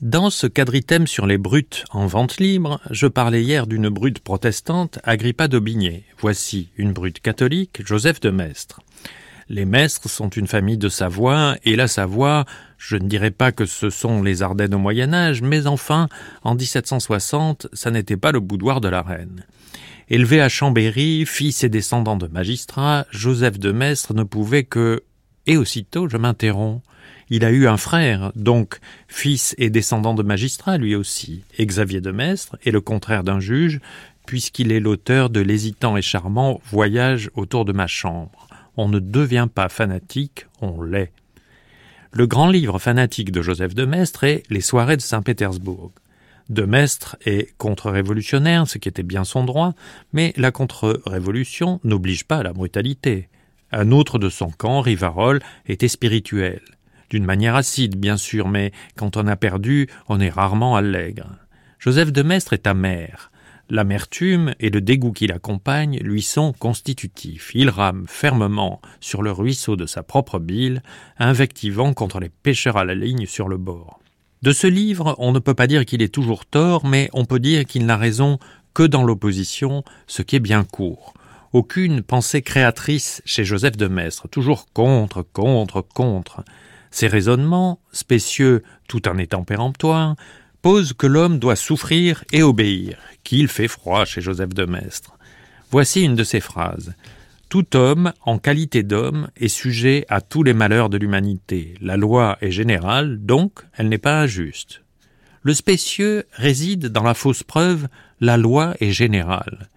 Dans ce quadritème sur les brutes en vente libre, je parlais hier d'une brute protestante, Agrippa d'Aubigné. Voici une brute catholique, Joseph de Maistre. Les Maistres sont une famille de Savoie, et la Savoie, je ne dirais pas que ce sont les Ardennes au Moyen Âge, mais enfin, en 1760, ça n'était pas le boudoir de la reine. Élevé à Chambéry, fils et descendant de magistrats, Joseph de Maistre ne pouvait que... Et aussitôt, je m'interromps. Il a eu un frère, donc fils et descendant de magistrat lui aussi, Xavier de Maistre est le contraire d'un juge, puisqu'il est l'auteur de l'hésitant et charmant Voyage autour de ma chambre. On ne devient pas fanatique, on l'est. Le grand livre fanatique de Joseph de Maistre est Les soirées de Saint-Pétersbourg. De Maistre est contre-révolutionnaire, ce qui était bien son droit, mais la contre-révolution n'oblige pas à la brutalité. Un autre de son camp, Rivarol, était spirituel d'une manière acide, bien sûr, mais quand on a perdu, on est rarement allègre. Joseph de Maistre est amer. L'amertume et le dégoût qui l'accompagnent lui sont constitutifs. Il rame fermement sur le ruisseau de sa propre bile, invectivant contre les pêcheurs à la ligne sur le bord. De ce livre, on ne peut pas dire qu'il est toujours tort, mais on peut dire qu'il n'a raison que dans l'opposition, ce qui est bien court. Aucune pensée créatrice chez Joseph de Maistre, toujours contre, contre, contre. Ces raisonnements, spécieux tout en étant péremptoires, posent que l'homme doit souffrir et obéir, qu'il fait froid chez Joseph de Maistre. Voici une de ces phrases. Tout homme, en qualité d'homme, est sujet à tous les malheurs de l'humanité. La loi est générale, donc elle n'est pas injuste. Le spécieux réside dans la fausse preuve la loi est générale.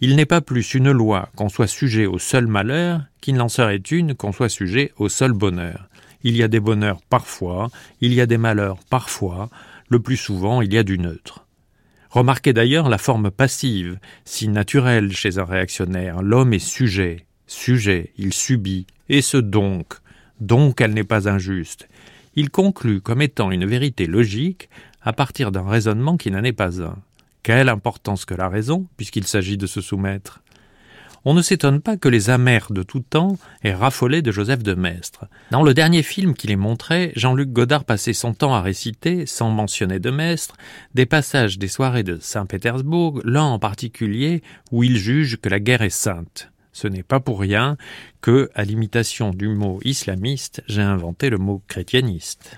Il n'est pas plus une loi qu'on soit sujet au seul malheur qu'il n'en serait une qu'on soit sujet au seul bonheur. Il y a des bonheurs parfois, il y a des malheurs parfois, le plus souvent il y a du neutre. Remarquez d'ailleurs la forme passive, si naturelle chez un réactionnaire. L'homme est sujet, sujet, il subit, et ce donc, donc elle n'est pas injuste. Il conclut comme étant une vérité logique à partir d'un raisonnement qui n'en est pas un. Quelle importance que la raison, puisqu'il s'agit de se soumettre on ne s'étonne pas que les amers de tout temps aient raffolé de Joseph de Maistre. Dans le dernier film qu'il est montré, Jean-Luc Godard passait son temps à réciter, sans mentionner de Maistre, des passages des soirées de Saint-Pétersbourg, l'un en particulier où il juge que la guerre est sainte. Ce n'est pas pour rien que, à l'imitation du mot islamiste, j'ai inventé le mot chrétieniste.